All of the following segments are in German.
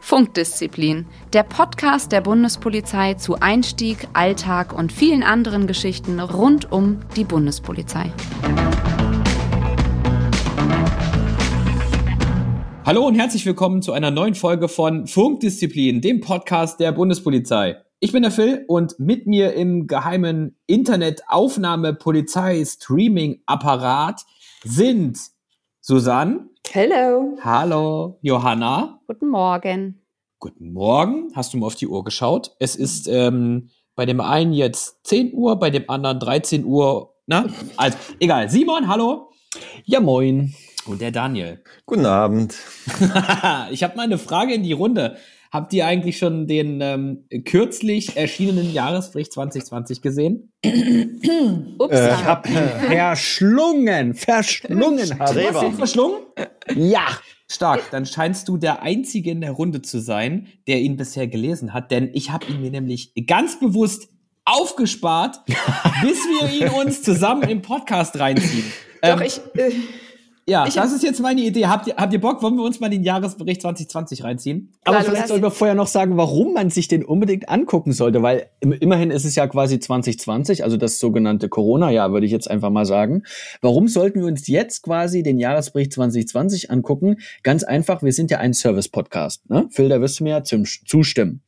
Funkdisziplin, der Podcast der Bundespolizei zu Einstieg, Alltag und vielen anderen Geschichten rund um die Bundespolizei. Hallo und herzlich willkommen zu einer neuen Folge von Funkdisziplin, dem Podcast der Bundespolizei. Ich bin der Phil und mit mir im geheimen Internetaufnahme-Polizei-Streaming-Apparat sind Susanne. Hello. Hallo. Johanna. Guten Morgen. Guten Morgen. Hast du mal auf die Uhr geschaut? Es ist ähm, bei dem einen jetzt 10 Uhr, bei dem anderen 13 Uhr. Na, also egal. Simon, hallo. Ja, moin. Und der Daniel. Guten Abend. ich habe mal eine Frage in die Runde. Habt ihr eigentlich schon den ähm, kürzlich erschienenen Jahresbericht 2020 gesehen? Ups, äh, ich hab ihn verschlungen. Verschlungen. Hast du ihn verschlungen? Ja. Stark, dann scheinst du der Einzige in der Runde zu sein, der ihn bisher gelesen hat, denn ich habe ihn mir nämlich ganz bewusst aufgespart, bis wir ihn uns zusammen im Podcast reinziehen. Doch, ähm, ich, äh, ja, ich das ist jetzt meine Idee. Habt ihr, habt ihr Bock? Wollen wir uns mal den Jahresbericht 2020 reinziehen? Aber Klar, vielleicht sollten wir vorher noch sagen, warum man sich den unbedingt angucken sollte, weil immerhin ist es ja quasi 2020, also das sogenannte Corona-Jahr, würde ich jetzt einfach mal sagen. Warum sollten wir uns jetzt quasi den Jahresbericht 2020 angucken? Ganz einfach, wir sind ja ein Service-Podcast. Ne? Phil, da wirst du mir ja zustimmen.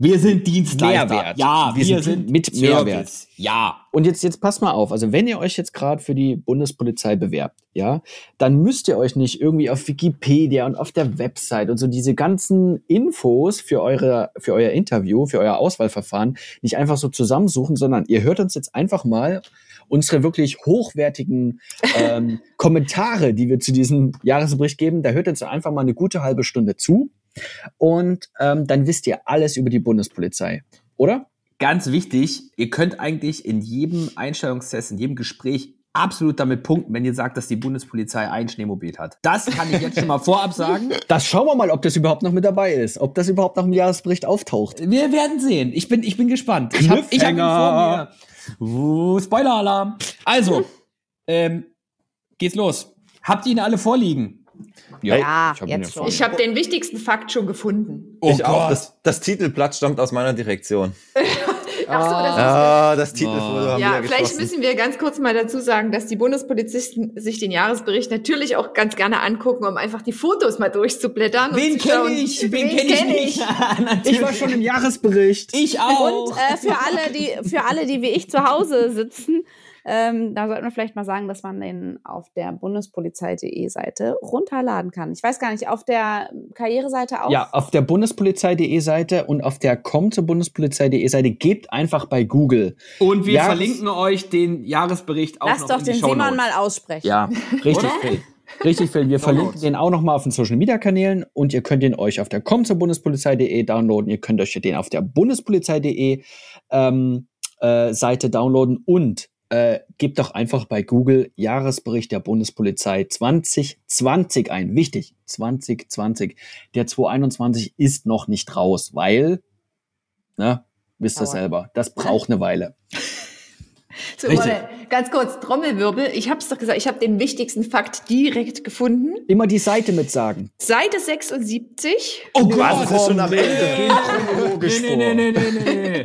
Wir sind Dienstleister. Mehrwert. Ja, wir, wir sind, sind, mit Service. Mehrwert. Ja. Und jetzt, jetzt pass mal auf. Also wenn ihr euch jetzt gerade für die Bundespolizei bewerbt, ja, dann müsst ihr euch nicht irgendwie auf Wikipedia und auf der Website und so diese ganzen Infos für eure, für euer Interview, für euer Auswahlverfahren nicht einfach so zusammensuchen, sondern ihr hört uns jetzt einfach mal unsere wirklich hochwertigen ähm, Kommentare, die wir zu diesem Jahresbericht geben. Da hört jetzt einfach mal eine gute halbe Stunde zu und ähm, dann wisst ihr alles über die Bundespolizei, oder? Ganz wichtig, ihr könnt eigentlich in jedem Einstellungstest, in jedem Gespräch absolut damit punkten, wenn ihr sagt, dass die Bundespolizei ein Schneemobil hat. Das kann ich jetzt schon mal vorab sagen. Das schauen wir mal, ob das überhaupt noch mit dabei ist, ob das überhaupt noch im Jahresbericht auftaucht. Wir werden sehen. Ich bin, ich bin gespannt. Ich habe ich hab ihn vor mir. Uh, Spoiler-Alarm. Also, ähm, geht's los. Habt ihr ihn alle vorliegen? Ja, ja ich habe schon. Ich habe den wichtigsten Fakt schon gefunden. Oh ich Gott. auch. Das, das Titelblatt stammt aus meiner Direktion. Ach so, das ah, ist das Titelfoto oh. haben Ja, vielleicht geschossen. müssen wir ganz kurz mal dazu sagen, dass die Bundespolizisten sich den Jahresbericht natürlich auch ganz gerne angucken, um einfach die Fotos mal durchzublättern. Wen kenne ich? Wen, Wen kenne kenn ich? ich? ich war schon im Jahresbericht. Ich auch. Und äh, für alle, die für alle, die wie ich zu Hause sitzen, ähm, da sollten wir vielleicht mal sagen, dass man den auf der bundespolizei.de Seite runterladen kann. Ich weiß gar nicht, auf der Karriereseite auch? Ja, auf der bundespolizei.de Seite und auf der komm zur bundespolizei.de Seite gebt einfach bei Google. Und wir Jahres verlinken euch den Jahresbericht auch Lass noch doch in den Simon mal aussprechen. Ja, richtig, Phil. Richtig, Phil. Wir verlinken den auch nochmal auf den Social Media Kanälen und ihr könnt den euch auf der komm zur bundespolizei.de downloaden. Ihr könnt euch den auf der bundespolizei.de ähm, äh, Seite downloaden und äh, gebt doch einfach bei Google Jahresbericht der Bundespolizei 2020 ein. Wichtig, 2020. Der 2021 ist noch nicht raus, weil, ne, wisst ihr selber, das braucht eine Weile. So, ganz kurz, Trommelwirbel. Ich habe es doch gesagt, ich habe den wichtigsten Fakt direkt gefunden. Immer die Seite mit sagen. Seite 76. Oh Gott, das ist schon am Ende. Nee, nee, nee, nee, nee, nee.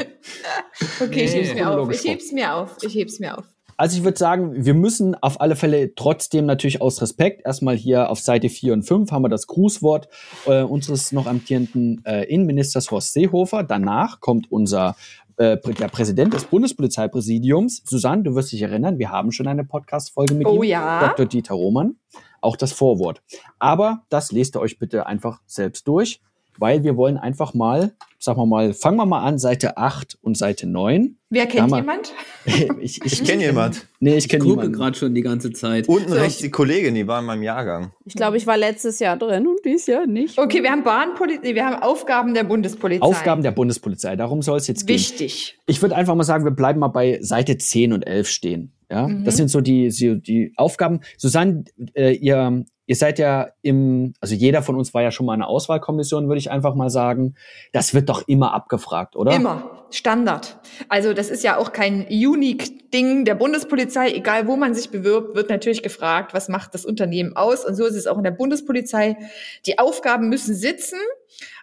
okay, ich heb's mir auf. Ich heb's mir auf. Ich heb's mir auf. Also ich würde sagen, wir müssen auf alle Fälle trotzdem natürlich aus Respekt erstmal hier auf Seite 4 und 5 haben wir das Grußwort äh, unseres noch amtierenden äh, Innenministers Horst Seehofer. Danach kommt unser äh, der Präsident des Bundespolizeipräsidiums. Susanne, du wirst dich erinnern, wir haben schon eine Podcast-Folge mit oh, ihm, ja. Dr. Dieter Roman. Auch das Vorwort. Aber das lest ihr euch bitte einfach selbst durch, weil wir wollen einfach mal, sagen wir mal, fangen wir mal an, Seite 8 und Seite 9. Wer kennt jemand? ich ich, ich kenne jemand. Nee, ich kenne niemanden. gerade schon die ganze Zeit. Unten so, rechts die Kollegin, die war in meinem Jahrgang. Ich glaube, ich war letztes Jahr drin und dies Jahr nicht. Okay, wir haben Bahnpolizei, wir haben Aufgaben der Bundespolizei. Aufgaben der Bundespolizei, darum soll es jetzt gehen. Wichtig. Ich würde einfach mal sagen, wir bleiben mal bei Seite 10 und 11 stehen. Ja, Mhm. das sind so die, die, Aufgaben. Susanne, äh, ihr, ihr seid ja im, also jeder von uns war ja schon mal in einer Auswahlkommission, würde ich einfach mal sagen. Das wird doch immer abgefragt, oder? Immer. Standard. Also das ist ja auch kein Unique-Ding der Bundespolizei. Egal, wo man sich bewirbt, wird natürlich gefragt, was macht das Unternehmen aus. Und so ist es auch in der Bundespolizei. Die Aufgaben müssen sitzen.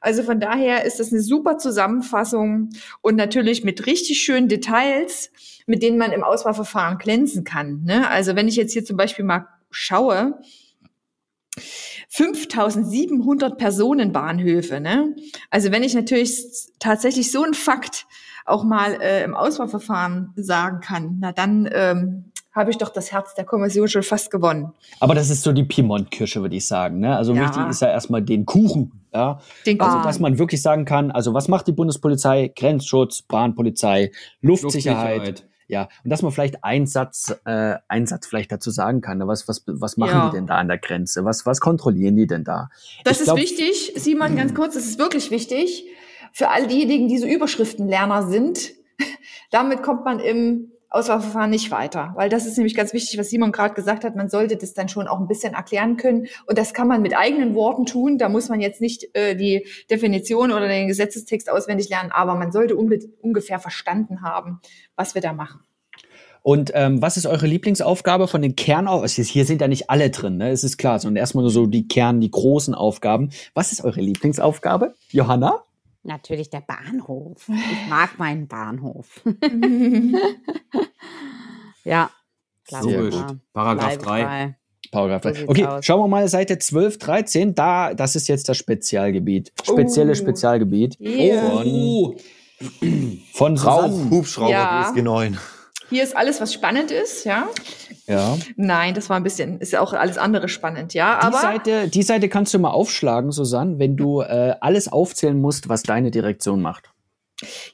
Also von daher ist das eine super Zusammenfassung und natürlich mit richtig schönen Details, mit denen man im Auswahlverfahren glänzen kann. Ne? Also wenn ich jetzt hier zum Beispiel mal schaue, 5700 Personenbahnhöfe. Ne? Also wenn ich natürlich tatsächlich so einen Fakt auch mal äh, im Auswahlverfahren sagen kann, na dann ähm, habe ich doch das Herz der Kommission schon fast gewonnen. Aber das ist so die Piemont-Kirsche, würde ich sagen. Ne? Also Ja. wichtig ist ja erstmal den Kuchen. Ja? Den Also, dass man wirklich sagen kann, also was macht die Bundespolizei? Grenzschutz, Bahnpolizei, Luftsicherheit. Luftsicherheit. Ja, und dass man vielleicht einen Satz, äh, einen Satz vielleicht dazu sagen kann. ne? Was, was, was machen Ja. die denn da an der Grenze? Was, was kontrollieren die denn da? Das Ich ist glaub- wichtig, Simon, ganz kurz, das ist wirklich wichtig für all diejenigen, die so Überschriftenlerner sind. Damit kommt man im Auswahlverfahren nicht weiter, weil das ist nämlich ganz wichtig, was Simon gerade gesagt hat. Man sollte das dann schon auch ein bisschen erklären können und das kann man mit eigenen Worten tun. Da muss man jetzt nicht äh, die Definition oder den Gesetzestext auswendig lernen, aber man sollte ungefähr verstanden haben, was wir da machen. Und ähm, was ist eure Lieblingsaufgabe von den Kernaufgaben? Hier sind ja nicht alle drin, ne? Es ist klar, sondern erstmal nur so die Kern, die großen Aufgaben. Was ist eure Lieblingsaufgabe? Johanna? Natürlich der Bahnhof. Ich mag meinen Bahnhof. ja. klar, Logisch. ja. Paragraph Bleibe 3. frei. Paragraph So 3. sieht's Okay, aus. schauen wir mal Seite 12, 13. Da, das ist jetzt das Spezialgebiet. Spezielle Oh. Spezialgebiet Yeah. Oh, von Rauch, Susanne. Hubschrauber, Ja. GSG 9. Hier ist alles, was spannend ist, ja. Ja. Nein, das war ein bisschen, ist ja auch alles andere spannend, ja. Die Aber Seite, die Seite kannst du mal aufschlagen, Susanne, wenn du äh, alles aufzählen musst, was deine Direktion macht.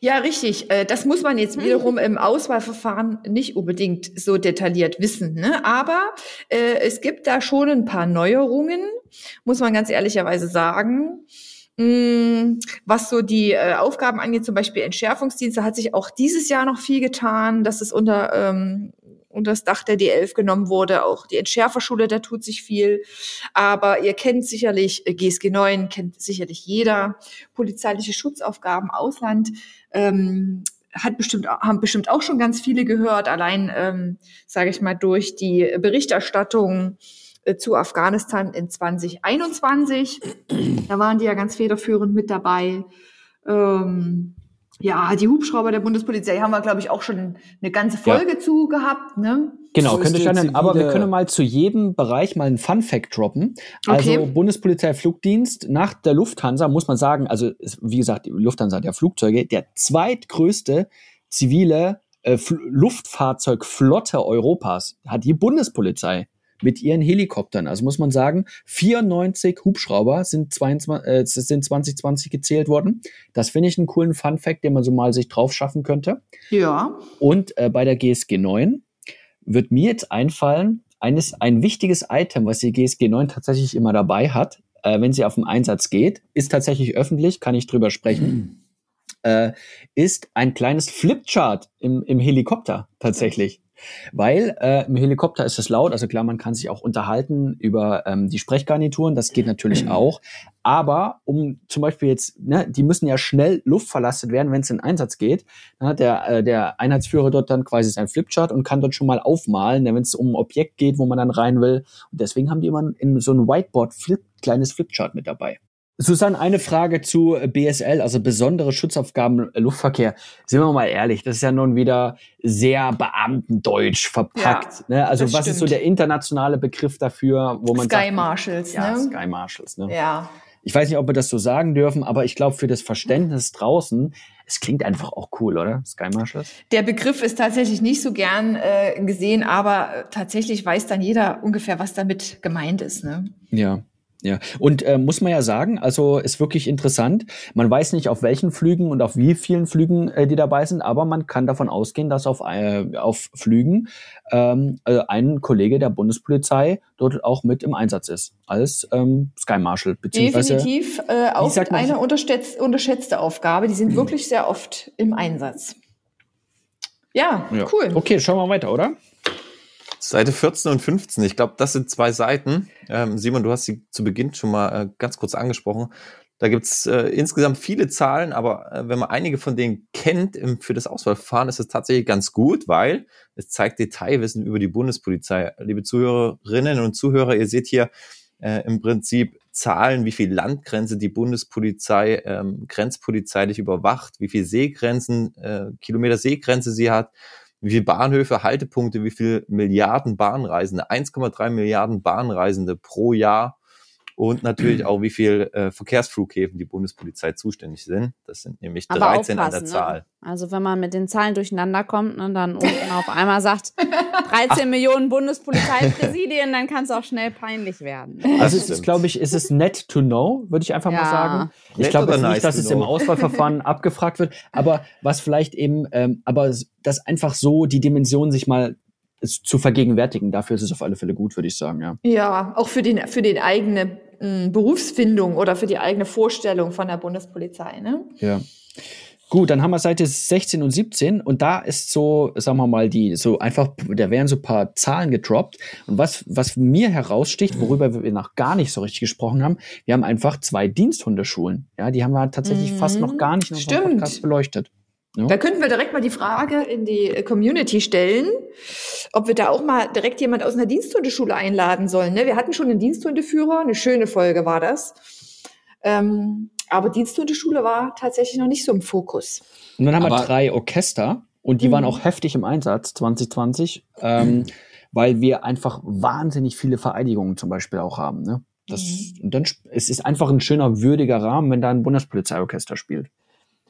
Ja, richtig. Äh, Das muss man jetzt wiederum im Auswahlverfahren nicht unbedingt so detailliert wissen. Ne? Aber äh, es gibt da schon ein paar Neuerungen, muss man ganz ehrlicherweise sagen. Mm, Was so die äh, Aufgaben angeht, zum Beispiel Entschärfungsdienste, hat sich auch dieses Jahr noch viel getan, dass es unter, ähm, unter das Dach der D11 genommen wurde. Auch die Entschärferschule, da tut sich viel. Aber ihr kennt sicherlich, äh, GSG 9 kennt sicherlich jeder polizeiliche Schutzaufgaben Ausland ähm, hat bestimmt haben bestimmt auch schon ganz viele gehört allein ähm, sage ich mal durch die Berichterstattung äh, zu Afghanistan in 2021 da waren die ja ganz federführend mit dabei. Ähm, ja die Hubschrauber der Bundespolizei haben wir glaube ich auch schon eine ganze Folge zu gehabt ne? Genau, So könnte ich der dann, aber wir können mal zu jedem Bereich mal einen Fun Fact droppen. Also Okay. Bundespolizei Flugdienst nach der Lufthansa muss man sagen, also wie gesagt, die Lufthansa hat ja Flugzeuge, der zweitgrößte zivile äh, Fl- Luftfahrzeugflotte Europas hat die Bundespolizei mit ihren Helikoptern. Also muss man sagen, 94 Hubschrauber sind, 22, äh, sind 2020 gezählt worden. Das finde ich einen coolen Fun Fact, den man so mal sich drauf schaffen könnte. ja Und äh, bei der GSG 9 wird mir jetzt einfallen, eines, ein wichtiges Item, was die GSG 9 tatsächlich immer dabei hat, äh, wenn sie auf den Einsatz geht, ist tatsächlich öffentlich, kann ich drüber sprechen, äh, ist ein kleines Flipchart im, im Helikopter tatsächlich. Weil äh, im Helikopter ist es laut, also klar, man kann sich auch unterhalten über ähm, die Sprechgarnituren, das geht natürlich auch. Aber um zum Beispiel jetzt, ne, die müssen ja schnell Luft verlastet werden, wenn es in Einsatz geht. Dann hat der, äh, der Einheitsführer dort dann quasi sein Flipchart und kann dort schon mal aufmalen, wenn es um ein Objekt geht, wo man dann rein will. Und deswegen haben die immer in so ein Whiteboard Flip, kleines Flipchart mit dabei. Susanne, eine Frage zu BSL, also besondere Schutzaufgaben äh, Luftverkehr. Sind wir mal ehrlich, das ist ja nun wieder sehr Beamtendeutsch verpackt. Ja, ne? Also was ist so stimmt. der internationale Begriff dafür, wo man Sky sagt, Marshals ja, ne Sky Marshals. Ne? ja Ich weiß nicht, ob wir das so sagen dürfen, aber ich glaube für das Verständnis draußen, es klingt einfach auch cool, oder? Sky Marshals. Der Begriff ist tatsächlich nicht so gern äh, gesehen, aber tatsächlich weiß dann jeder ungefähr, was damit gemeint ist. Ne? Ja. Ja, und äh, muss man ja sagen, also ist wirklich interessant. Man weiß nicht, auf welchen Flügen und auf wie vielen Flügen äh, die dabei sind, aber man kann davon ausgehen, dass auf, äh, auf Flügen ähm, äh, ein Kollege der Bundespolizei dort auch mit im Einsatz ist, als ähm, Sky Marshal. Beziehungsweise, Definitiv äh, auch eine unterschätz unterschätzte Aufgabe. Die sind wirklich sehr oft im Einsatz. Ja, Ja. cool. Okay, schauen wir weiter, oder? Seite 14 und 15. Ich glaube, das sind zwei Seiten. Ähm, Simon, du hast sie zu Beginn schon mal äh, ganz kurz angesprochen. Da gibt's äh, insgesamt viele Zahlen, aber äh, wenn man einige von denen kennt im, für das Auswahlverfahren, ist es tatsächlich ganz gut, weil es zeigt Detailwissen über die Bundespolizei. Liebe Zuhörerinnen und Zuhörer, ihr seht hier äh, im Prinzip Zahlen, wie viel Landgrenze die Bundespolizei ähm, grenzpolizeilich überwacht, wie viel Seegrenzen, äh, Kilometer Seegrenze sie hat, wie viele Bahnhöfe, Haltepunkte, wie viel Milliarden Bahnreisende, 1,3 Milliarden Bahnreisende pro Jahr und natürlich auch, wie viel äh, Verkehrsflughäfen die Bundespolizei zuständig sind. Das sind nämlich Aber 13 an der aufpassen, Zahl. Ne? Also wenn man mit den Zahlen durcheinander kommt und dann unten auf einmal sagt 13 Millionen Bundespolizeipräsidien, dann kann es auch schnell peinlich werden. Also es ist, glaube ich, ist es net to know, würde ich einfach mal Ja. sagen. Ich Nett glaube nice nicht, dass es im know? Auswahlverfahren abgefragt wird, aber was vielleicht eben, ähm, aber das einfach so die Dimension sich mal zu vergegenwärtigen, dafür ist es auf alle Fälle gut, würde ich sagen, ja. Ja, auch für den für den eigene mh, Berufsfindung oder für die eigene Vorstellung von der Bundespolizei, ne? Ja. Gut, dann haben wir Seite 16 und 17 und da ist so, sagen wir mal, die so einfach, da werden so ein paar Zahlen gedroppt und was, was mir heraussticht, worüber wir noch gar nicht so richtig gesprochen haben, wir haben einfach zwei Diensthundeschulen. Ja, die haben wir tatsächlich Mhm. fast noch gar nicht in Stimmt. Podcast beleuchtet. Ja. Da könnten wir direkt mal die Frage in die Community stellen, ob wir da auch mal direkt jemand aus einer Diensthundeschule einladen sollen. Ne? Wir hatten schon einen Diensthundeführer, eine schöne Folge war das. Ähm, aber Diensthundeschule war tatsächlich noch nicht so im Fokus. Und dann haben wir Aber- drei Orchester und die waren Mhm. auch heftig im Einsatz 2020, ähm, weil wir einfach wahnsinnig viele Vereidigungen zum Beispiel auch haben. Ne? Das, und dann, es ist einfach ein schöner, würdiger Rahmen, wenn da ein Bundespolizeiorchester spielt.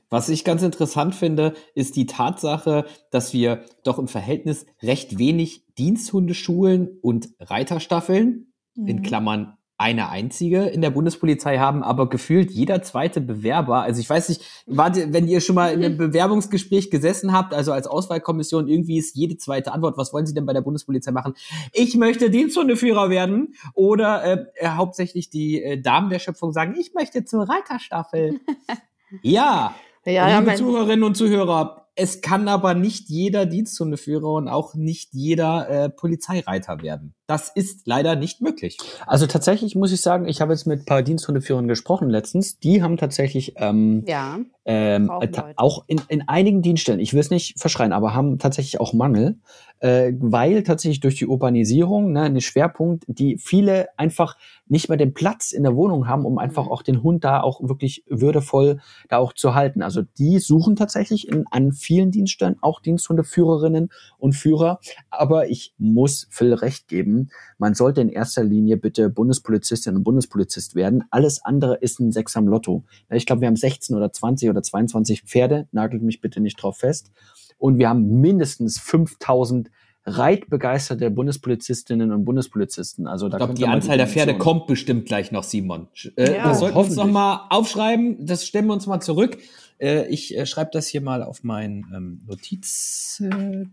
Was ich ganz interessant finde, ist die Tatsache, dass wir doch im Verhältnis recht wenig Diensthundeschulen und Reiterstaffeln, in Klammern eine einzige in der Bundespolizei haben, aber gefühlt jeder zweite Bewerber, also ich weiß nicht, warte, wenn ihr schon mal in einem Bewerbungsgespräch gesessen habt, also als Auswahlkommission, irgendwie ist jede zweite Antwort, was wollen Sie denn bei der Bundespolizei machen? Ich möchte Diensthundeführer werden oder äh, äh, hauptsächlich die äh, Damen der Schöpfung sagen, ich möchte zur Reiterstaffel. ja, Ja, ja, Liebe mein, Zuhörerinnen und Zuhörer, es kann aber nicht jeder Diensthundeführer und auch nicht jeder äh, Polizeireiter werden. Das ist leider nicht möglich. Also tatsächlich muss ich sagen, ich habe jetzt mit ein paar Diensthundeführern gesprochen letztens. Die haben tatsächlich ähm, Ja. ähm, Leute. auch in, in einigen Dienststellen, ich will es nicht verschreien, aber haben tatsächlich auch Mangel, äh, weil tatsächlich durch die Urbanisierung, ne, ein Schwerpunkt, die viele einfach nicht mehr den Platz in der Wohnung haben, um einfach Mhm. auch den Hund da auch wirklich würdevoll da auch zu halten. Also die suchen tatsächlich in, an vielen Dienststellen auch Diensthundeführerinnen und Führer. Aber ich muss Phil recht geben, man sollte in erster Linie bitte Bundespolizistin und Bundespolizist werden. Alles andere ist ein Sechs am Lotto. Ich glaube, wir haben 16 oder 20 oder 22 Pferde, nagelt mich bitte nicht drauf fest. Und wir haben mindestens 5000 reitbegeisterte Bundespolizistinnen und Bundespolizisten. Also da Ich glaube, die Anzahl der Pferde kommt bestimmt gleich noch, Simon. Äh, Ja, wir sollten uns hoffentlich. noch mal aufschreiben. Das stellen wir uns mal zurück. Äh, ich äh, schreibe das hier mal auf mein ähm, Notizgerät.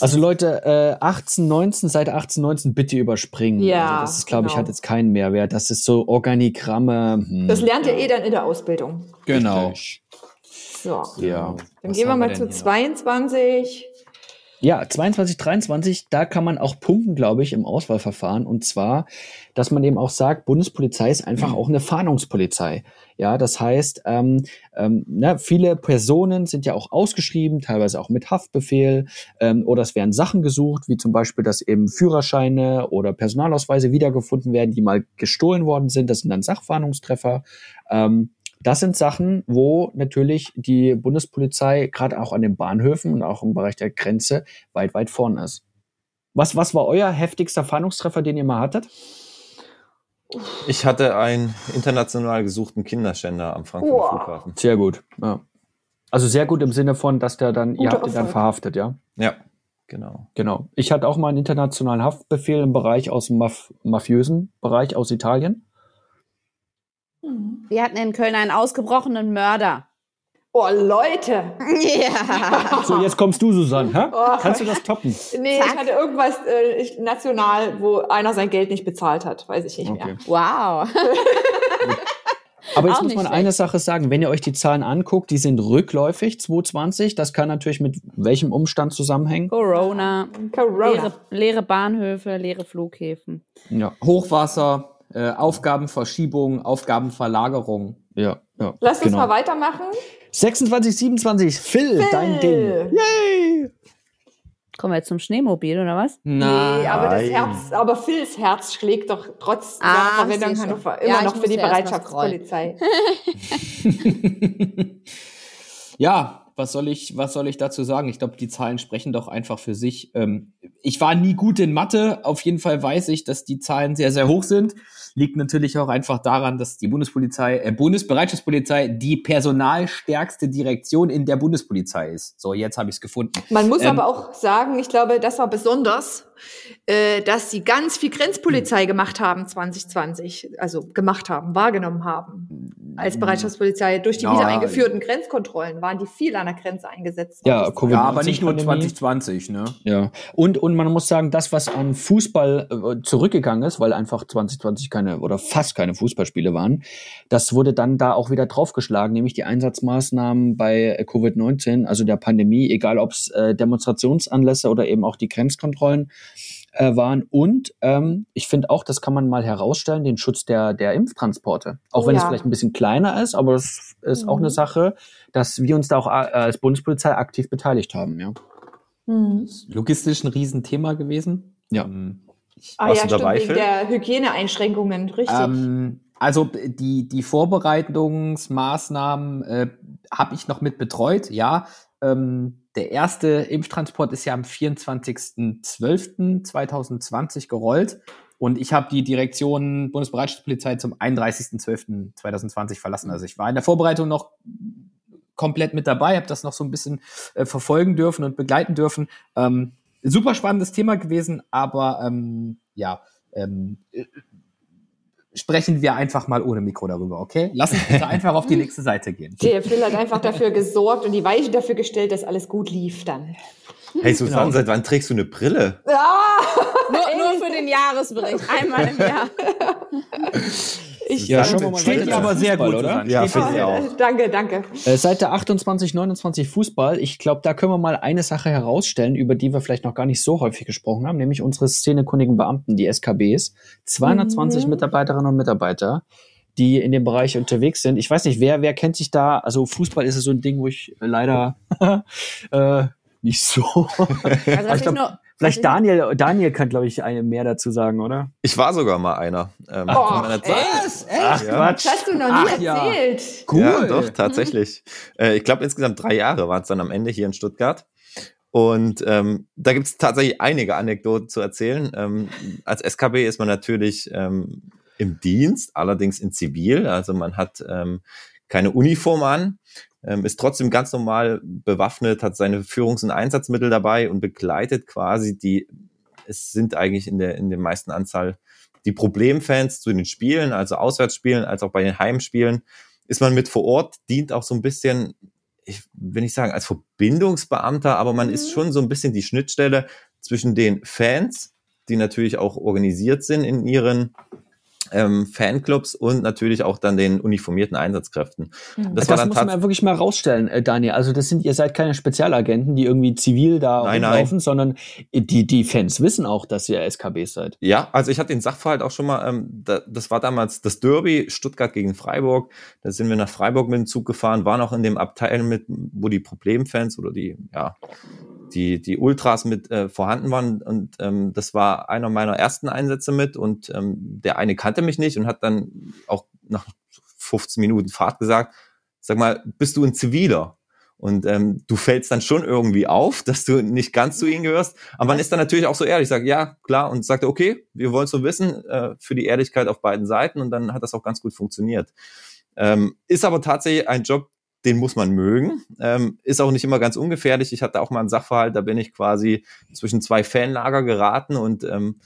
Also Leute, äh, 18, 19, Seite 18, 19 bitte überspringen. Ja, also das ist, glaube ich, genau. hat jetzt keinen Mehrwert. Das ist so Organigramme. hm. das lernt ihr eh dann in der Ausbildung. genau. So, Ja. dann Was gehen wir mal denn zu hier noch? 22. Ja, 22, 23, da kann man auch punkten, glaube ich, im Auswahlverfahren. Und zwar, dass man eben auch sagt, Bundespolizei ist einfach auch eine Fahndungspolizei. Ja, das heißt, ähm, ähm, ne, viele Personen sind ja auch ausgeschrieben, teilweise auch mit Haftbefehl, ähm, oder es werden Sachen gesucht, wie zum Beispiel, dass eben Führerscheine oder Personalausweise wiedergefunden werden, die mal gestohlen worden sind. Das sind dann Sachfahndungstreffer. Ähm, das sind Sachen, wo natürlich die Bundespolizei gerade auch an den Bahnhöfen und auch im Bereich der Grenze weit, weit vorne ist. Was, was war euer heftigster Fahndungstreffer, den ihr mal hattet? Ich hatte einen international gesuchten Kinderschänder am Frankfurter Wow. Flughafen. Sehr gut. Ja. Also sehr gut im Sinne von, dass der dann, ihr Guter habt ihn dann verhaftet, ja? Ja, genau. Genau. Ich hatte auch mal einen internationalen Haftbefehl im Bereich aus dem Maf mafiösen Bereich aus Italien. Wir hatten in Köln einen ausgebrochenen Mörder. Oh, Leute. Ja. So, jetzt kommst du, Susanne. Hä? Oh. Kannst du das toppen? Nee, Zack. ich hatte irgendwas äh, ich- national, wo einer sein Geld nicht bezahlt hat. Weiß ich nicht mehr. Okay. Wow. Aber jetzt Auch muss man schlecht. eine Sache sagen, wenn ihr euch die Zahlen anguckt, die sind rückläufig 2020. Das kann natürlich mit welchem Umstand zusammenhängen. Corona, Corona. leere, leere Bahnhöfe, leere Flughäfen. Ja, Hochwasser, äh, Aufgabenverschiebung, Aufgabenverlagerung. ja, ja. Lass uns genau. mal weitermachen. 26, 27, Phil, dein Ding. Yay! Kommen wir jetzt zum Schneemobil, oder was? Nee, aber das Nein. Herz, aber Phils Herz schlägt doch trotz Ah, Verwendung. Hannover Ja, immer ich noch für die. Bereitschaftspolizei. Ja, was soll ich, was soll ich dazu sagen? Ich glaube, die Zahlen sprechen doch einfach für sich. Ähm, ich war nie gut in Mathe. Auf jeden Fall weiß ich, dass die Zahlen sehr, sehr hoch sind. Liegt natürlich auch einfach daran, dass die Bundespolizei, äh, Bundesbereitschaftspolizei die personalstärkste Direktion in der Bundespolizei ist. So, jetzt habe ich es gefunden. Man muss Ähm, aber auch sagen, ich glaube, das war besonders, äh, dass sie ganz viel Grenzpolizei gemacht haben 2020, also gemacht haben, wahrgenommen haben. Als Bereitschaftspolizei durch die Ja. wieder eingeführten Grenzkontrollen waren die viel an der Grenze eingesetzt. Ja. Covid- Ja, aber nicht nur 19-Pandemie. 2020, ne? Ja, und, und man muss sagen, das, was an Fußball äh, zurückgegangen ist, weil einfach 2020 keine oder fast keine Fußballspiele waren, das wurde dann da auch wieder draufgeschlagen, nämlich die Einsatzmaßnahmen bei äh, Covid-19, also der Pandemie, egal ob es äh, Demonstrationsanlässe oder eben auch die Grenzkontrollen äh, waren. Und ähm, ich finde auch, das kann man mal herausstellen, den Schutz der, der Impftransporte. Auch Oh wenn es ja. vielleicht ein bisschen kleiner ist, aber es ist auch Mhm. eine Sache, dass wir uns da auch äh, als Bundespolizei aktiv beteiligt haben. Ja. Hm. Logistisch ein Riesenthema gewesen. Ja. Ähm, Ah ja, du stimmt, dabei, wegen der Hygieneeinschränkungen, richtig. Ähm, also die, die Vorbereitungsmaßnahmen äh, habe ich noch mit betreut, ja. Ähm, der erste Impftransport ist ja am 24.12.2020 gerollt und ich habe die Direktion Bundesbereitschaftspolizei zum 31.12.2020 verlassen. Also ich war in der Vorbereitung noch komplett mit dabei, habe das noch so ein bisschen äh, verfolgen dürfen und begleiten dürfen. Ähm, super spannendes Thema gewesen, aber ähm, ja, ähm, äh, sprechen wir einfach mal ohne Mikro darüber, okay? Lass uns bitte einfach auf die nächste Seite gehen. Der Phil hat einfach dafür gesorgt und die Weiche dafür gestellt, dass alles gut lief dann. Hey Susanne, seit wann trägst du eine Brille? Ja, Nur, nur für den Jahresbericht, einmal im Jahr. ich Ja, äh, wir mal Steht dir aber sehr Fußball, gut, oder? Ja, finde ich sehr auch. Danke, danke. Äh, Seite 28, 29 Fußball. Ich glaube, da können wir mal eine Sache herausstellen, über die wir vielleicht noch gar nicht so häufig gesprochen haben, nämlich unsere szenekundigen Beamten, die SKBs. 220 Mhm. Mitarbeiterinnen und Mitarbeiter, die in dem Bereich unterwegs sind. Ich weiß nicht, wer, wer kennt sich da? Also Fußball ist ja so ein Ding, wo ich leider äh, nicht so. Also, glaub, nur, Vielleicht Daniel, Daniel kann, glaube ich, eine mehr dazu sagen, oder? Ich war sogar mal einer. Ähm, Oh, Zeit. Was? Ach, Echt? Ja. Das hast du noch nie Ach ja. erzählt. Cool. Ja, doch, tatsächlich. Äh, ich glaube, insgesamt drei Jahre waren es dann am Ende hier in Stuttgart. Und ähm, da gibt es tatsächlich einige Anekdoten zu erzählen. Ähm, als SKB ist man natürlich ähm, im Dienst, allerdings in Zivil. Also man hat ähm, keine Uniform an, ähm, ist trotzdem ganz normal bewaffnet, hat seine Führungs- und Einsatzmittel dabei und begleitet quasi die, es sind eigentlich in der, in der meisten Anzahl die Problemfans zu den Spielen, also Auswärtsspielen, als auch bei den Heimspielen, ist man mit vor Ort, dient auch so ein bisschen, ich will nicht sagen als Verbindungsbeamter, aber man ist schon so ein bisschen die Schnittstelle zwischen den Fans, die natürlich auch organisiert sind in ihren ähm, Fanclubs und natürlich auch dann den uniformierten Einsatzkräften. Das, Das, war dann muss man wirklich mal rausstellen, äh, Daniel. Also das sind, ihr seid keine Spezialagenten, die irgendwie zivil da Nein, rumlaufen, sondern die, die Fans wissen auch, dass ihr SKBs seid. Ja, also ich hatte den Sachverhalt auch schon mal, ähm, da, das war damals das Derby Stuttgart gegen Freiburg. Da sind wir nach Freiburg mit dem Zug gefahren, waren auch in dem Abteil mit, wo die Problemfans oder die, ja, die, die Ultras mit äh, vorhanden waren. Und ähm, das war einer meiner ersten Einsätze mit. Und ähm, der eine kannte mich nicht und hat dann auch nach 15 Minuten Fahrt gesagt, sag mal, bist du ein Ziviler? Und ähm, du fällst dann schon irgendwie auf, dass du nicht ganz zu ihnen gehörst. Aber man ist dann natürlich auch so ehrlich, sagt, ja, klar, und sagte, okay, wir wollen so wissen, äh, für die Ehrlichkeit auf beiden Seiten. Und dann hat das auch ganz gut funktioniert. Ähm, ist aber tatsächlich ein Job, den muss man mögen. Ähm, ist auch nicht immer ganz ungefährlich. Ich hatte auch mal einen Sachverhalt, da bin ich quasi zwischen zwei Fanlager geraten und ähm,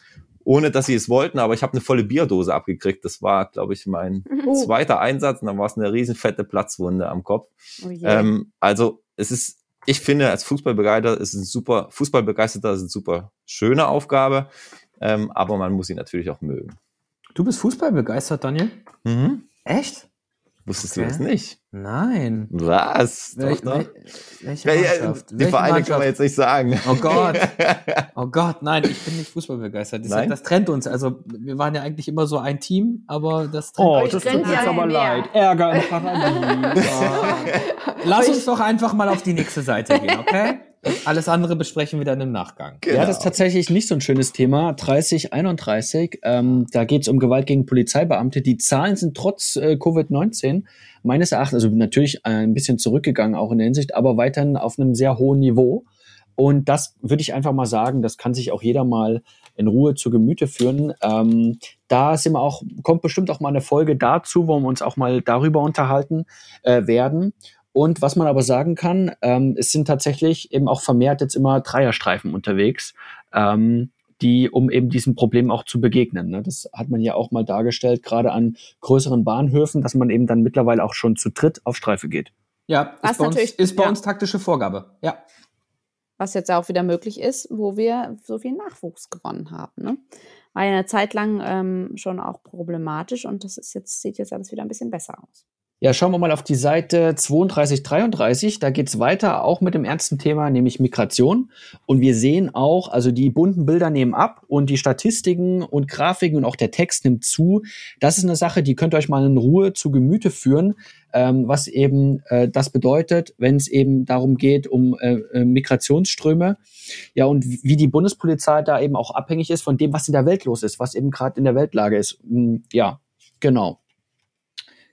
ohne dass sie es wollten, aber ich habe eine volle Bierdose abgekriegt. Das war, glaube ich, mein Oh. zweiter Einsatz und dann war es eine riesen fette Platzwunde am Kopf. Oh. Ähm, also es ist, ich finde, als Fußballbegleiter ist es ein super, Fußballbegeisterter ist eine super schöne Aufgabe, ähm, aber man muss sie natürlich auch mögen. Du bist Fußball begeistert, Daniel? Mhm. Echt? Wusstest Okay. du das nicht? Nein. Was? Welch, Doch, doch. wel- welche ja, Mannschaft? die Welche Vereine kann Mannschaft? man jetzt nicht sagen. Oh Gott. Oh Gott, nein, ich bin nicht fußballbegeistert. Das, Nein? das trennt uns. Also, wir waren ja eigentlich immer so ein Team, aber das trennt Oh, Euch das tut uns ja aber mehr. leid. Ärger im Paradies. Lass uns doch einfach mal auf die nächste Seite gehen, okay? Alles andere besprechen wir dann im Nachgang. Ja, das ist tatsächlich nicht so ein schönes Thema. 3031, ähm, da geht es um Gewalt gegen Polizeibeamte. Die Zahlen sind trotz äh, Covid-19 meines Erachtens, also natürlich äh, ein bisschen zurückgegangen, auch in der Hinsicht, aber weiterhin auf einem sehr hohen Niveau. Und das würde ich einfach mal sagen, das kann sich auch jeder mal in Ruhe zu Gemüte führen. Ähm, da sind wir auch, kommt bestimmt auch mal eine Folge dazu, wo wir uns auch mal darüber unterhalten äh, werden. Und was man aber sagen kann, ähm, es sind tatsächlich eben auch vermehrt jetzt immer Dreierstreifen unterwegs, ähm, die, um eben diesem Problem auch zu begegnen. Ne? Das hat man ja auch mal dargestellt, gerade an größeren Bahnhöfen, dass man eben dann mittlerweile auch schon zu dritt auf Streife geht. Ja, Was ist bei, uns, natürlich- ist bei ja. uns taktische Vorgabe. Ja. was jetzt auch wieder möglich ist, wo wir so viel Nachwuchs gewonnen haben. Ne? War ja eine Zeit lang ähm, schon auch problematisch und das ist jetzt, sieht jetzt alles wieder ein bisschen besser aus. Ja, schauen wir mal auf die Seite 3233. Da geht's weiter, auch mit dem ernsten Thema, nämlich Migration. Und wir sehen auch, also die bunten Bilder nehmen ab und die Statistiken und Grafiken und auch der Text nimmt zu. Das ist eine Sache, die könnt ihr euch mal in Ruhe zu Gemüte führen, ähm, was eben äh, das bedeutet, wenn es eben darum geht, um äh, äh, Migrationsströme. Ja, und wie die Bundespolizei da eben auch abhängig ist von dem, was in der Welt los ist, was eben gerade in der Weltlage ist. Mm, Ja, genau.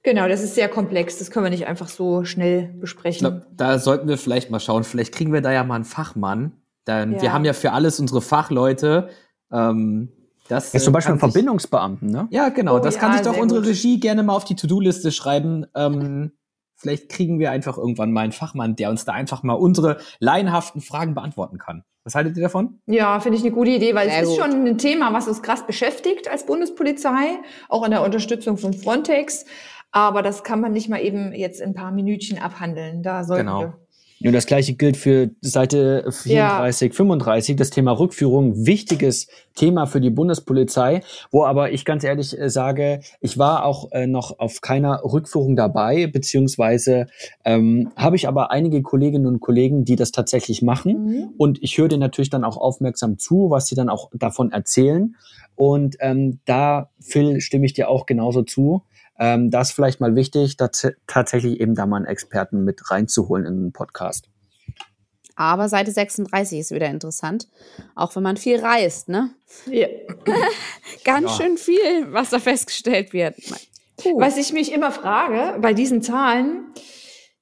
Genau, das ist sehr komplex. Das können wir nicht einfach so schnell Ich besprechen. glaub, da sollten wir vielleicht mal schauen. Vielleicht kriegen wir da ja mal einen Fachmann. Dann, Ja. Wir haben ja für alles unsere Fachleute. Ähm, das, Ja, zum äh, Beispiel ein Verbindungsbeamten, ne? Ja, genau. Oh das ja, kann sich doch unsere gut. Regie gerne mal auf die To-Do-Liste schreiben. Ähm, vielleicht kriegen wir einfach irgendwann mal einen Fachmann, der uns da einfach mal unsere laienhaften Fragen beantworten kann. Was haltet ihr davon? Ja, finde ich eine gute Idee, weil Sehr es ist gut. schon ein Thema, was uns krass beschäftigt als Bundespolizei, auch in der Unterstützung von Frontex. Aber das kann man nicht mal eben jetzt in ein paar Minütchen abhandeln. Da sollten Genau. wir. Und das gleiche gilt für Seite 34, 35, das Thema Rückführung, wichtiges Thema für die Bundespolizei, wo aber ich ganz ehrlich äh, sage, ich war auch äh, noch auf keiner Rückführung dabei, beziehungsweise ähm, habe ich aber einige Kolleginnen und Kollegen, die das tatsächlich machen. Mhm. Und ich höre denen natürlich dann auch aufmerksam zu, was sie dann auch davon erzählen. Und ähm, da, Phil, stimme ich dir auch genauso zu. Ähm, das ist vielleicht mal wichtig, tats tatsächlich eben da mal einen Experten mit reinzuholen in den Podcast. Aber Seite 36 ist wieder interessant, auch wenn man viel reist, ne? Ja. Ganz Ja. schön viel, was da festgestellt wird. Puh. Was ich mich immer frage, bei diesen Zahlen,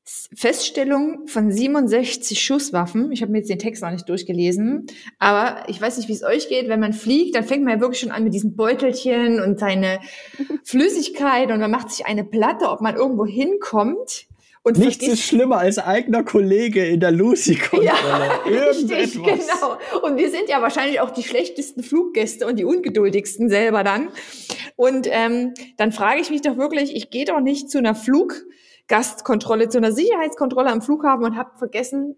Feststellung von 67 Schusswaffen. Ich habe mir jetzt den Text noch nicht durchgelesen, aber ich weiß nicht, wie es euch geht. Wenn man fliegt, dann fängt man ja wirklich schon an mit diesen Beutelchen und seine Flüssigkeit und man macht sich eine Platte, ob man irgendwo hinkommt. Und Nichts ist schlimmer als eigener Kollege in der Lucy-Kontrolle. Ja, richtig, genau. Und wir sind ja wahrscheinlich auch die schlechtesten Fluggäste und die ungeduldigsten selber dann. Und ähm, dann frage ich mich doch wirklich, ich gehe doch nicht zu einer Fluggastkontrolle, zu einer Sicherheitskontrolle am Flughafen und habe vergessen,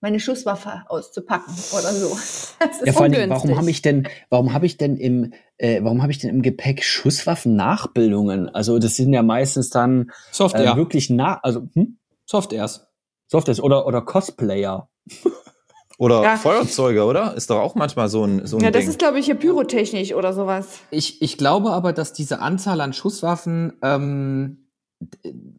meine Schusswaffe auszupacken oder so. Das ist Ja, vor allem, warum habe ich denn, warum habe ich denn im, äh, warum habe ich denn im Gepäck Schusswaffen-Nachbildungen? Also das sind ja meistens dann Software. äh, wirklich nah, also hm? Softwares. Software oder oder Cosplayer. Oder Ja. Feuerzeuge, oder? Ist doch auch manchmal so ein, so ein ja, das Ding. ist, glaube ich, hier pyrotechnisch oder sowas. Ich, ich glaube aber, dass diese Anzahl an Schusswaffen ähm,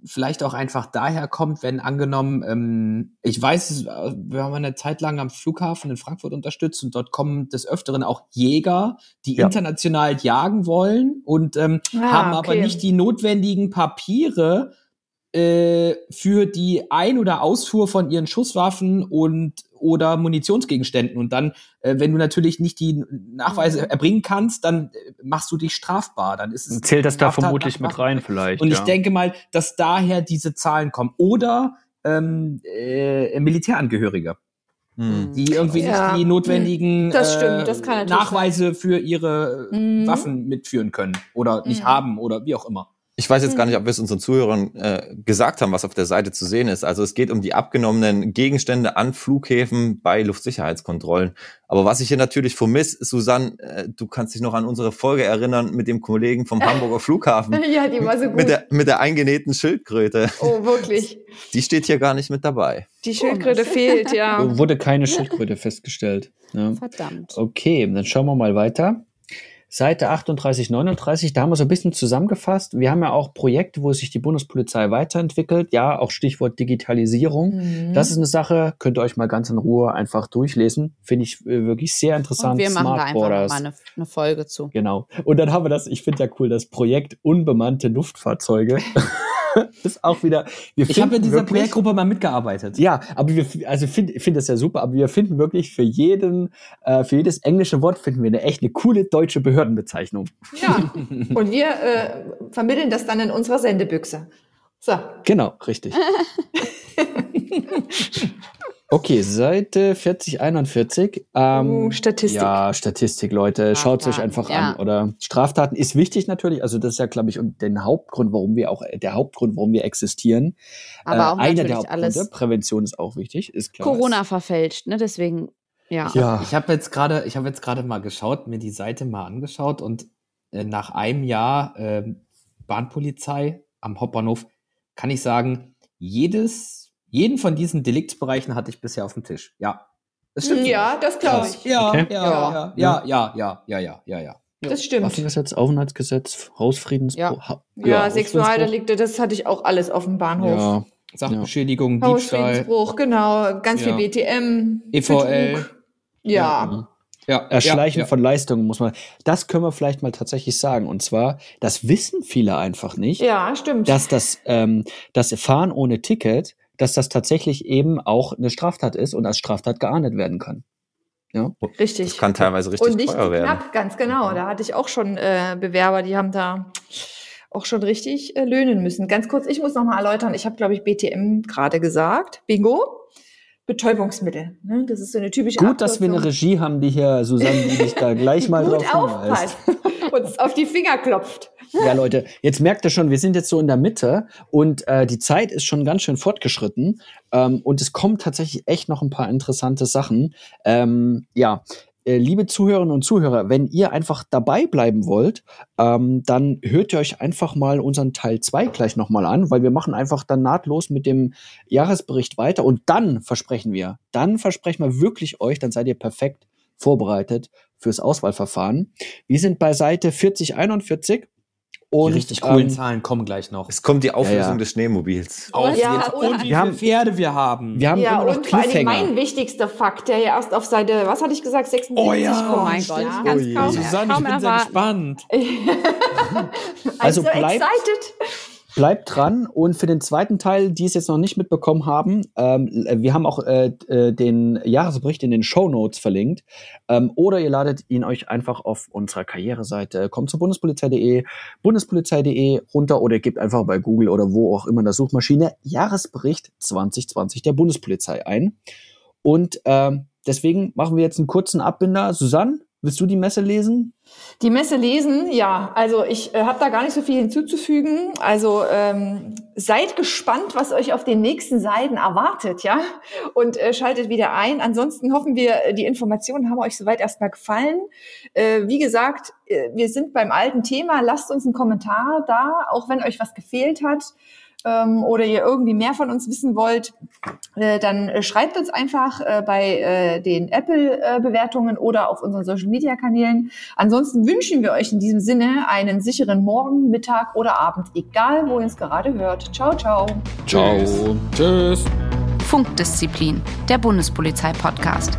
vielleicht auch einfach daher kommt, wenn angenommen, ähm, ich weiß, es, äh, wir haben eine Zeit lang am Flughafen in Frankfurt unterstützt und dort kommen des Öfteren auch Jäger, die Ja. international jagen wollen und ähm, Ah, haben aber okay. nicht die notwendigen Papiere äh, für die Ein- oder Ausfuhr von ihren Schusswaffen und oder Munitionsgegenständen. Und dann, äh, wenn du natürlich nicht die Nachweise Mhm. erbringen kannst, dann äh, machst du dich strafbar. Dann ist es Zählt das da vermutlich mit rein vielleicht. Und ich ja. denke mal, dass daher diese Zahlen kommen. Oder ähm, äh, Militärangehörige, Hm. die irgendwie Ja. nicht die notwendigen Das äh, stimmt, das kann natürlich Nachweise für ihre äh, Mhm. Waffen mitführen können oder nicht Mhm. haben oder wie auch immer. Ich weiß jetzt gar nicht, ob wir es unseren Zuhörern äh, gesagt haben, was auf der Seite zu sehen ist. Also es geht um die abgenommenen Gegenstände an Flughäfen bei Luftsicherheitskontrollen. Aber was ich hier natürlich vermisse, Susanne, äh, du kannst dich noch an unsere Folge erinnern mit dem Kollegen vom Hamburger Flughafen. Ja, die war so gut. Mit der, mit der eingenähten Schildkröte. oh, wirklich. Die steht hier gar nicht mit dabei. Die Schildkröte fehlt, ja. Wurde keine Schildkröte festgestellt. Ja. Verdammt. Okay, dann schauen wir mal weiter. Seite 38, 39, da haben wir so ein bisschen zusammengefasst. Wir haben ja auch Projekte, wo sich die Bundespolizei weiterentwickelt. Ja, auch Stichwort Digitalisierung. Mhm. Das ist eine Sache, könnt ihr euch mal ganz in Ruhe einfach durchlesen. Finde ich äh, wirklich sehr interessant. Und wir machen da Smart einfach Borders. mal eine, eine Folge zu. Genau. Und dann haben wir das, ich finde ja cool, das Projekt unbemannte Luftfahrzeuge. ist auch wieder, wir Ich habe in dieser wirklich- Projektgruppe mal mitgearbeitet. ja, aber wir, also finde find das ja super, aber wir finden wirklich für jeden, äh, für jedes englische Wort finden wir eine echt eine coole deutsche Behördenbezeichnung. Ja. Und wir äh, vermitteln das dann in unserer Sendebüchse. So. Genau, richtig. okay, Seite 40, 41. Ähm, Uh, Statistik. Ja, Statistik, Leute. Schaut es euch einfach ja. an. Oder Straftaten ist wichtig natürlich. Also das ist ja, glaube ich, den Hauptgrund, warum wir auch, der Hauptgrund, warum wir existieren. Aber auch einer der natürlich Hauptgründe. alles Prävention ist auch wichtig, ist klar. Corona verfälscht, ne? Deswegen, ja. ja. Ich habe jetzt gerade, ich habe jetzt gerade mal geschaut, mir die Seite mal angeschaut und äh, nach einem Jahr äh, Bahnpolizei am Hauptbahnhof kann ich sagen, jedes, jeden von diesen Deliktsbereichen hatte ich bisher auf dem Tisch. Ja. Das stimmt. Ja, das glaube ich. Ja, okay. ja, ja, ja, ja, ja, ja, ja, ja. Das stimmt. Waffengesetz, Aufenthaltsgesetz, Hausfriedensbruch. Ja, ja, ja Sexualdelikte, das hatte ich auch alles auf dem Bahnhof. Ja. Sachbeschädigung, ja. Diebstahl. Hausfriedensbruch, genau. Ganz viel BTM. EVL. Betrug. Ja. ja, Erschleichen ja, ja. von Leistungen muss man. Das können wir vielleicht mal tatsächlich sagen. Und zwar, das wissen viele einfach nicht, Ja, stimmt. dass das, ähm, das Fahren ohne Ticket, dass das tatsächlich eben auch eine Straftat ist und als Straftat geahndet werden kann. Richtig. Das kann teilweise richtig Und nicht teuer werden. knapp, ganz genau. Da hatte ich auch schon äh, Bewerber, die haben da auch schon richtig äh, löhnen müssen. Ganz kurz, ich muss noch mal erläutern, ich habe, glaube ich, BTM gerade gesagt. Bingo. Betäubungsmittel. Ne? Das ist so eine typische Gut, dass wir eine Abkürzung. Regie haben, die hier, Susanne, die dich da gleich mal drauf aufpasst. Uns auf die Finger klopft. Ja, Leute, jetzt merkt ihr schon, wir sind jetzt so in der Mitte und äh, die Zeit ist schon ganz schön fortgeschritten ähm, und es kommen tatsächlich echt noch ein paar interessante Sachen. Ähm, ja, liebe Zuhörerinnen und Zuhörer, wenn ihr einfach dabei bleiben wollt, ähm, dann hört ihr euch einfach mal unseren Teil 2 gleich nochmal an, weil wir machen einfach dann nahtlos mit dem Jahresbericht weiter und dann versprechen wir, dann versprechen wir wirklich euch, dann seid ihr perfekt vorbereitet fürs Auswahlverfahren. Wir sind bei Seite 4041 Die und richtig coolen ähm, Zahlen kommen gleich noch. Es kommt die Auflösung Ja, ja. des Schneemobils. Auf Ja, und- und wie Wir haben- viele Pferde wir haben. wir haben Ja, immer noch und vor allem mein wichtigster Fakt, der ja erst auf Seite, was hatte ich gesagt, 76 Oh ja. Oh mein Gott, ich Ja. Ui. es kaum, Susanne, ich kaum bin sehr erwarten. gespannt. Also Also so bleibt- excited. Bleibt dran und für den zweiten Teil, die es jetzt noch nicht mitbekommen haben, ähm, wir haben auch äh, äh, den Jahresbericht in den Show Notes verlinkt. Ähm, oder ihr ladet ihn euch einfach auf unserer Karriereseite, kommt zu bundespolizei.de, bundespolizei.de runter oder gebt einfach bei Google oder wo auch immer in der Suchmaschine Jahresbericht 2020 der Bundespolizei ein. Und ähm, deswegen machen wir jetzt einen kurzen Abbinder. Susanne, willst du die Messe lesen? Die Messe lesen, ja, also ich äh, habe da gar nicht so viel hinzuzufügen. Also ähm, seid gespannt, was euch auf den nächsten Seiten erwartet, ja, und äh, schaltet wieder ein. Ansonsten hoffen wir, die Informationen haben euch soweit erstmal gefallen. Äh, wie gesagt, äh, wir sind beim alten Thema. Lasst uns einen Kommentar da, auch wenn euch was gefehlt hat ähm, oder ihr irgendwie mehr von uns wissen wollt, äh, dann äh, schreibt uns einfach äh, bei äh, den Apple-Bewertungen oder auf unseren Social-Media-Kanälen. Ansonsten wünschen wir euch in diesem Sinne einen sicheren Morgen, Mittag oder Abend, egal wo ihr uns gerade hört. Ciao, ciao. Ciao. Tschüss. Funkdisziplin, der Bundespolizei-Podcast.